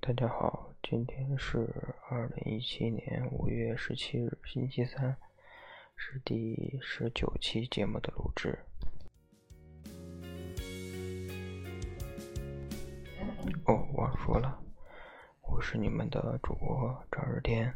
大家好，今天是二零一七年五月十七日，星期三，是第十九期节目的录制。哦，忘说了，我是你们的主播张日天。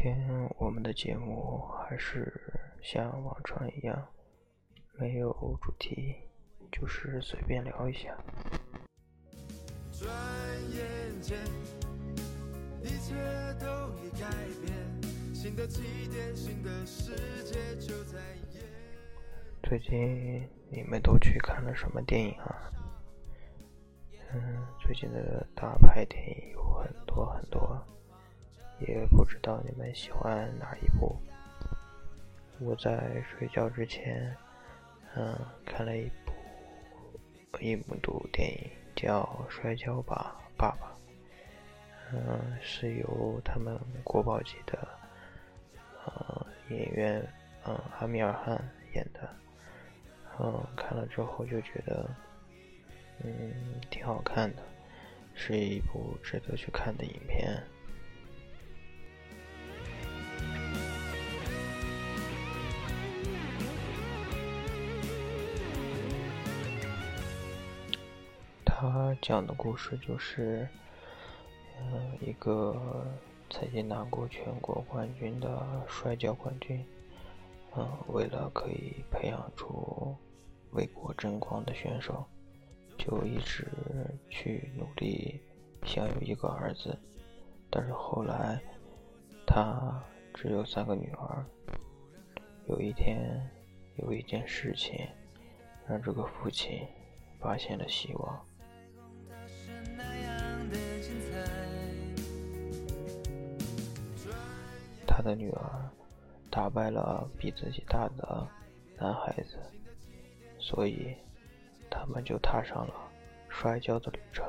天我们的节目还是像往常一样，没有主题，就是随便聊一下。转眼间，一切都已改变，新的起点，新的世界就在眼。最近你们都去看了什么电影啊？嗯，最近的大牌电影有很多很多。也不知道你们喜欢哪一部。我在睡觉之前，嗯，看了一部一部电影，叫《摔跤吧，爸爸》。嗯，是由他们国宝级的，嗯，演员，嗯，阿米尔汗演的。嗯，看了之后就觉得，嗯，挺好看的，是一部值得去看的影片。讲的故事就是，嗯，一个曾经拿过全国冠军的摔跤冠军，嗯，为了可以培养出为国争光的选手，就一直去努力想有一个儿子，但是后来他只有三个女儿。有一天，有一件事情让这个父亲发现了希望。他的女儿打败了比自己大的男孩子，所以他们就踏上了摔跤的旅程。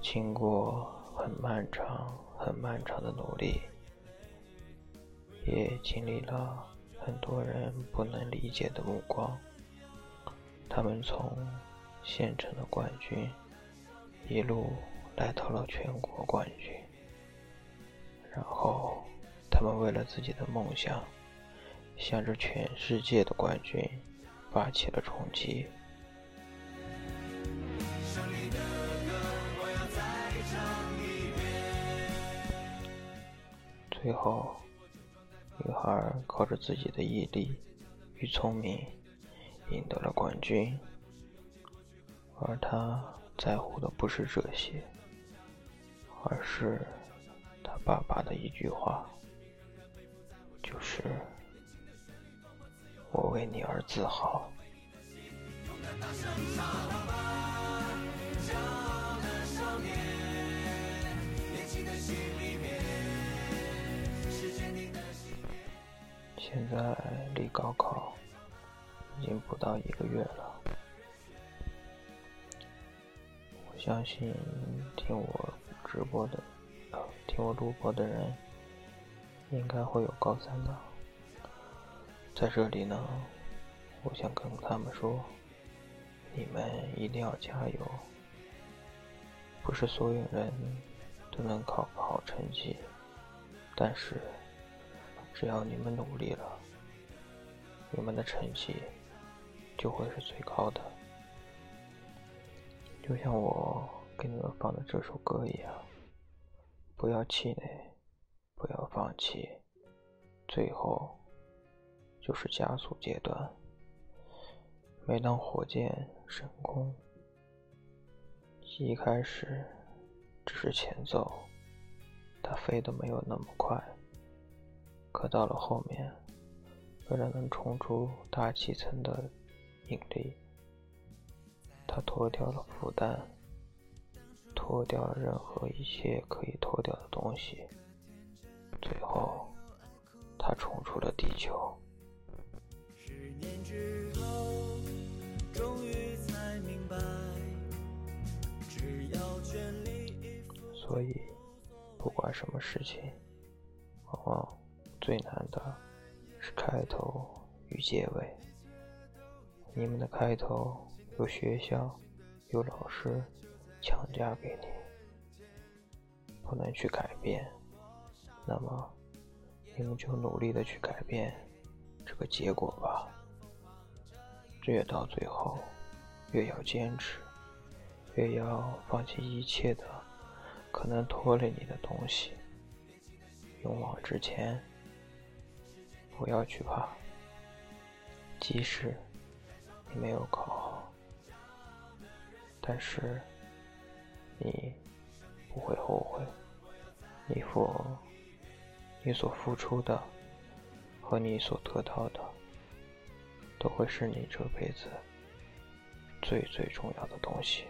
经过很漫长、很漫长的努力，也经历了很多人不能理解的目光，他们从县城的冠军一路来到了全国冠军，然后。他们为了自己的梦想，向着全世界的冠军发起了冲击。最后，女孩靠着自己的毅力与聪明赢得了冠军，而他在乎的不是这些，而是他爸爸的一句话。是我为你而自豪。现在离高考已经不到一个月了，我相信听我直播的、听我录播的人。应该会有高三的，在这里呢，我想跟他们说，你们一定要加油。不是所有人都能考个好成绩，但是只要你们努力了，你们的成绩就会是最高的。就像我给你们放的这首歌一样，不要气馁。不要放弃，最后就是加速阶段。每当火箭升空，一开始只是前奏，它飞得没有那么快。可到了后面，为了能冲出大气层的引力，它脱掉了负担，脱掉了任何一切可以脱掉的东西。最后，他冲出了地球。所以，不管什么事情，往往最难的是开头与结尾。你们的开头有学校、有老师强加给你，不能去改变，那么你们就努力的去改变这个结果吧。越到最后，越要坚持，越要放弃一切的。可能拖累你的东西，勇往直前，不要惧怕。即使你没有考好，但是你不会后悔。你付，你所付出的和你所得到的，都会是你这辈子最最重要的东西。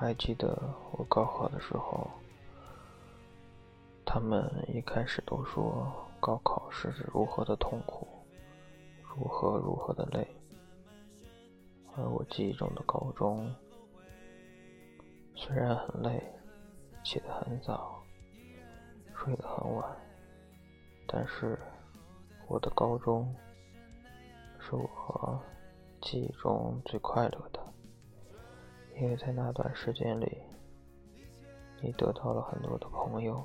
还记得我高考的时候，他们一开始都说高考是如何的痛苦，如何如何的累，而我记忆中的高中虽然很累，起得很早，睡得很晚，但是我的高中是我记忆中最快乐的。因为在那段时间里，你得到了很多的朋友，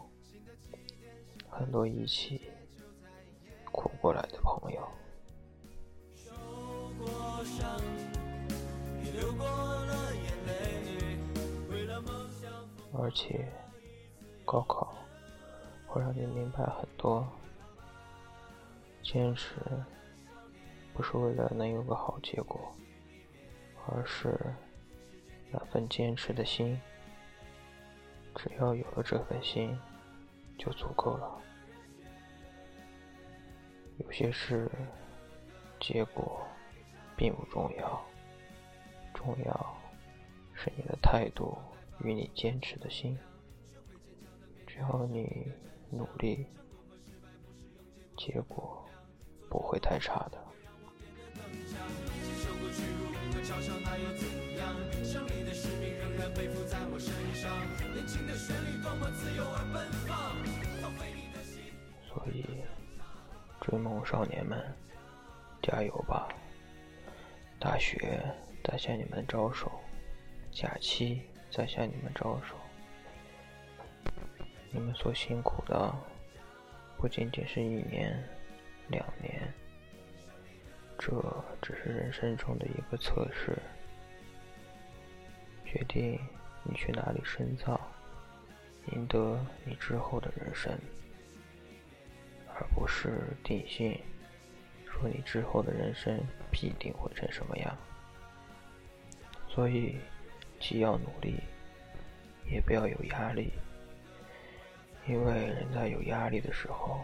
很多一起苦过来的朋友。而且，高考会让你明白很多，坚持不是为了能有个好结果，而是。那份坚持的心，只要有了这份心，就足够了。有些事，结果并不重要，重要是你的态度与你坚持的心。只要你努力，结果不会太差的。当冰箱里的生命仍然背负在我身上，年轻的生命缓缓自由而奔所以，追梦少年们，加油吧！大学在向你们招手，假期在向你们招手。你们所辛苦的，不仅仅是一年、两年，这只是人生中的一个测试，决定你去哪里深造。赢得你之后的人生，而不是定性说你之后的人生必定会成什么样。所以，既要努力，也不要有压力，因为人在有压力的时候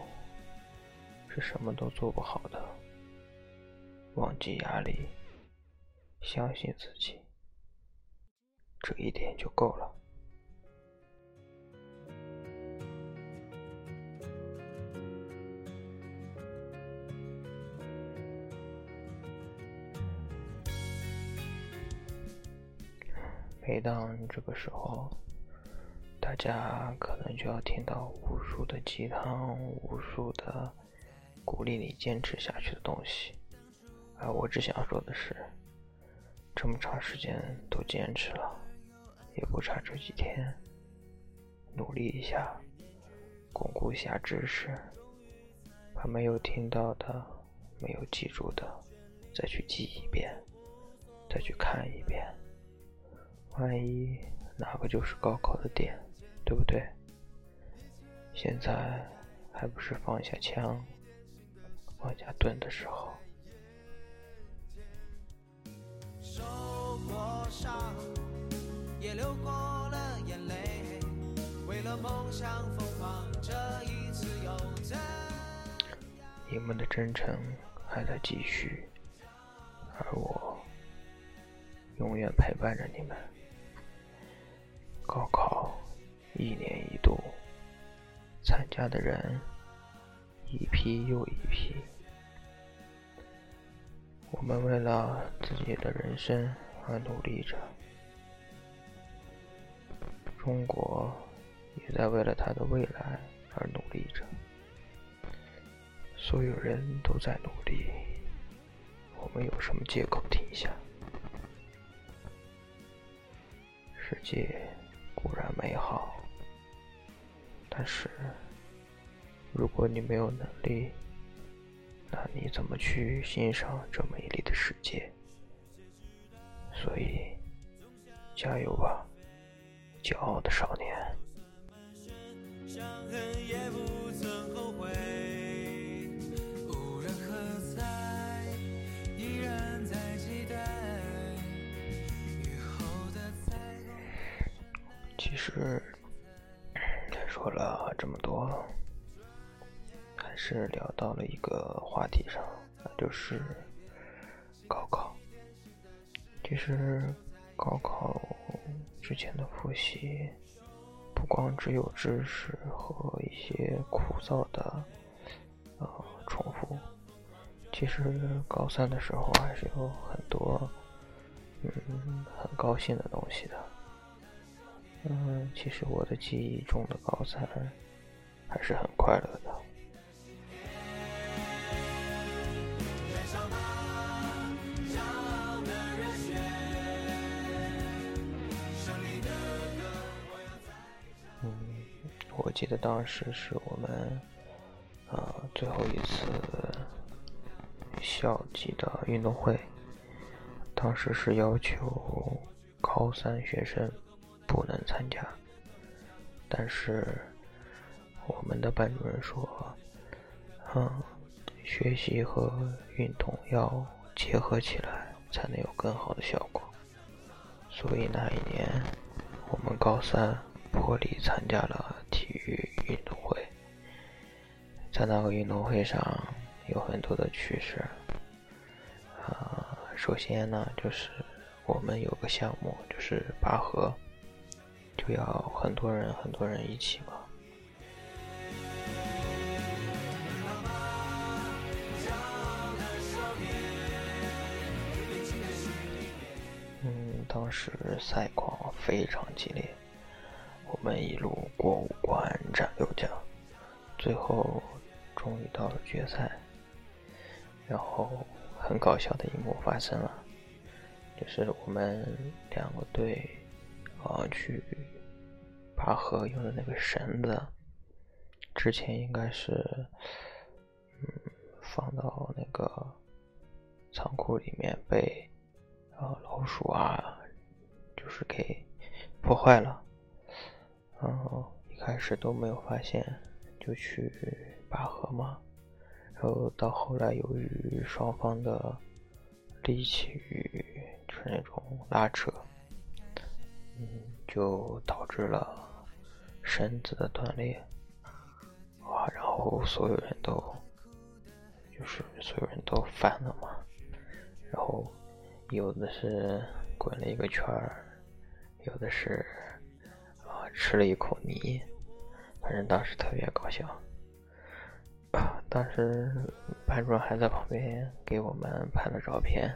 是什么都做不好的。忘记压力，相信自己，这一点就够了。每当这个时候，大家可能就要听到无数的鸡汤，无数的鼓励你坚持下去的东西。而我只想说的是，这么长时间都坚持了，也不差这几天，努力一下，巩固一下知识，把没有听到的、没有记住的，再去记一遍，再去看一遍。万一哪个就是高考的点，对不对？现在还不是放下枪、放下盾的时候。受过伤你们的征程还在继续，而我永远陪伴着你们。高考，一年一度，参加的人一批又一批。我们为了自己的人生而努力着，中国也在为了它的未来而努力着。所有人都在努力，我们有什么借口停下？世界固然美好，但是如果你没有能力，那你怎么去欣赏这美丽的世界？所以，加油吧，骄傲的少年！其实，说了这么多。还是聊到了一个话题上，那就是高考。其实高考之前的复习，不光只有知识和一些枯燥的呃重复，其实高三的时候还是有很多嗯很高兴的东西的。嗯，其实我的记忆中的高三还是很快乐的。我记得当时是我们，呃，最后一次校级的运动会，当时是要求高三学生不能参加，但是我们的班主任说，嗯，学习和运动要结合起来，才能有更好的效果，所以那一年我们高三破例参加了。体育运动会，在那个运动会上有很多的趣事。啊，首先呢，就是我们有个项目，就是拔河，就要很多人很多人一起嘛。嗯，当时赛况非常激烈。我们一路过五关斩六将，最后终于到了决赛。然后很搞笑的一幕发生了，就是我们两个队啊去拔河用的那个绳子，之前应该是嗯放到那个仓库里面被啊老鼠啊就是给破坏了。然后一开始都没有发现，就去拔河嘛。然后到后来，由于双方的力气与就是那种拉扯，嗯，就导致了绳子的断裂。哇！然后所有人都就是所有人都翻了嘛。然后有的是滚了一个圈儿，有的是。吃了一口泥，反正当时特别搞笑。当时班主任还在旁边给我们拍了照片，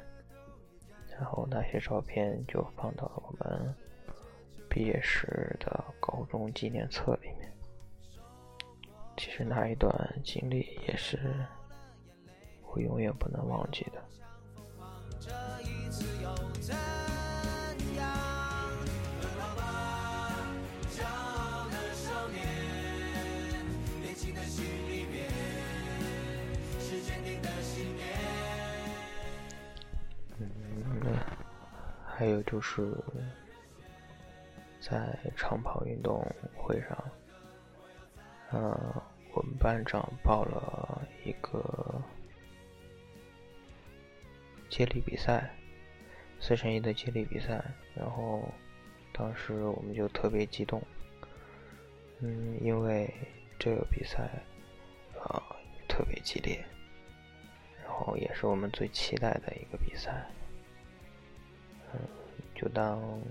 然后那些照片就放到了我们毕业时的高中纪念册里面。其实那一段经历也是我永远不能忘记的。还有就是，在长跑运动会上，嗯，我们班长报了一个接力比赛，四乘一的接力比赛，然后当时我们就特别激动，嗯，因为这个比赛啊特别激烈，然后也是我们最期待的一个比赛。就当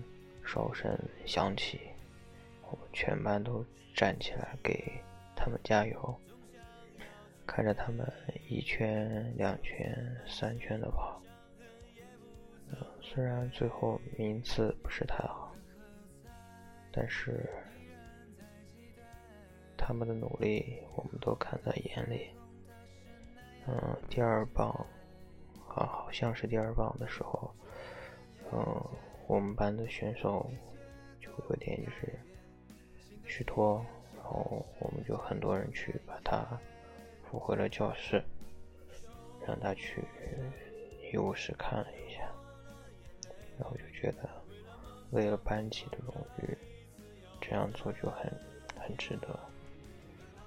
哨声响起，我们全班都站起来给他他们加油，看着他们一圈、两圈、三圈的跑。虽然最后名次不是太好，但是他们的努力我们都看在眼里。嗯，第二棒，啊，好像是第二棒的时候，嗯，我们班的选手就有点就是虚脱，然后我们就很多人去把他扶回了教室，让他去医务室看了一下。然后就觉得，为了班级的荣誉，这样做就很很值得，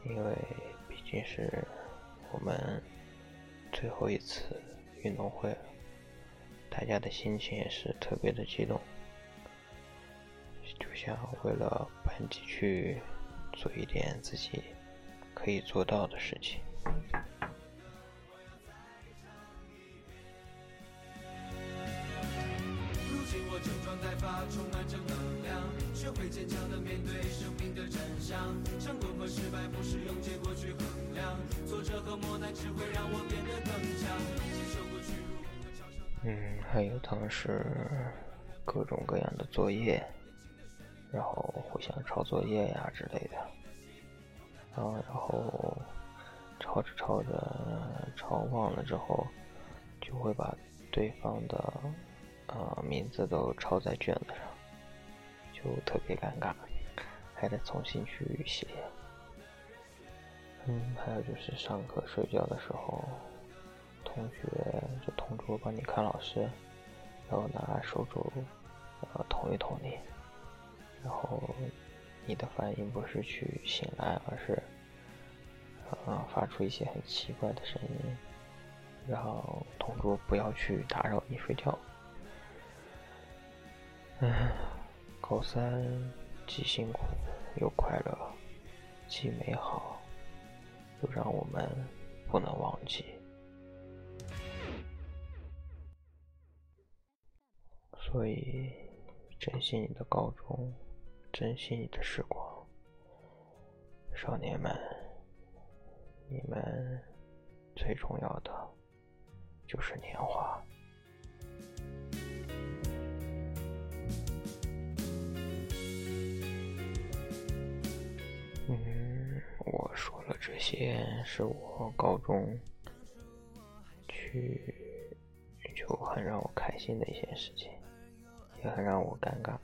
因为毕竟是我们最后一次运动会了，大家的心情也是特别的激动，就像为了班级去做一点自己可以做到的事情。挫折和磨难只会让我变得更强。嗯，还有当时各种各样的作业，然后互相抄作业呀之类的。啊，然后抄着抄着抄忘了之后，就会把对方的。呃，名字都抄在卷子上，就特别尴尬，还得重新去写。嗯，还有就是上课睡觉的时候，同学就同桌帮你看老师，然后拿手肘呃捅一捅你，然后你的反应不是去醒来，而是呃发出一些很奇怪的声音，然后同桌不要去打扰你睡觉。唉，高三既辛苦又快乐，既美好又让我们不能忘记。所以，珍惜你的高中，珍惜你的时光，少年们，你们最重要的就是年华。嗯，我说了这些是我高中去就很让我开心的一件事情，也很让我尴尬。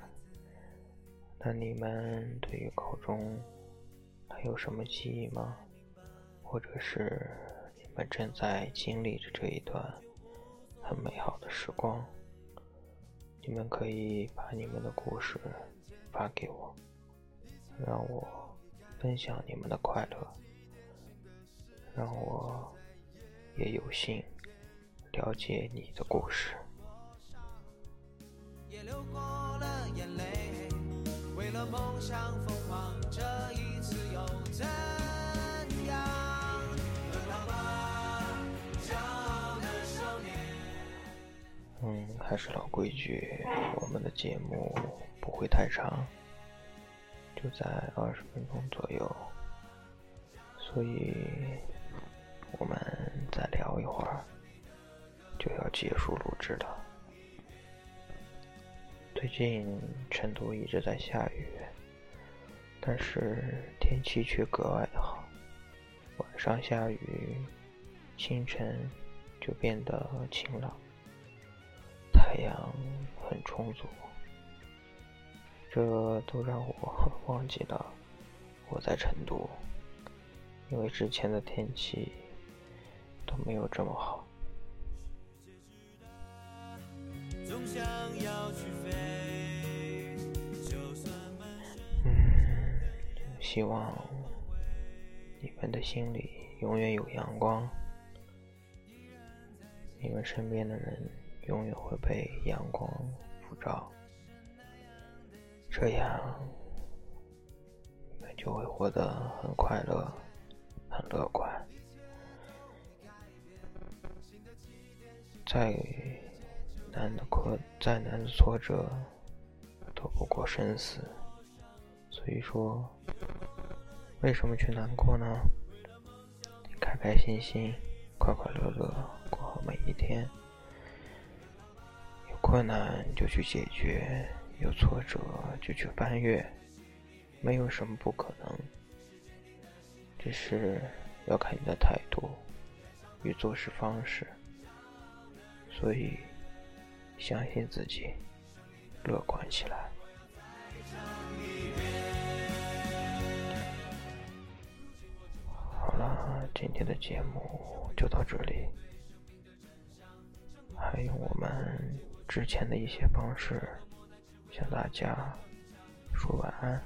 那你们对于高中还有什么记忆吗？或者是你们正在经历着这一段很美好的时光？你们可以把你们的故事发给我，让我。分享你们的快乐，让我也有幸了解你的故事。嗯，还是老规矩，我们的节目不会太长。就在二十分钟左右，所以我们再聊一会儿就要结束录制了。最近成都一直在下雨，但是天气却格外的好。晚上下雨，清晨就变得晴朗，太阳很充足。这都让我 忘记了我在成都，因为之前的天气都没有这么好。总想要去，希望你们的心里永远有阳光，你们身边的人永远会被阳光普照。这样，你们就会活得很快乐、很乐观。再难的困、再难的挫折，都不过生死。所以说，为什么去难过呢？开开心心、快快乐乐过好每一天。有困难就去解决，有挫折就去翻越，没有什么不可能。只是要看你的态度与做事方式。所以，相信自己，乐观起来。今天的节目就到这里，还有我们之前的一些方式向大家说晚安。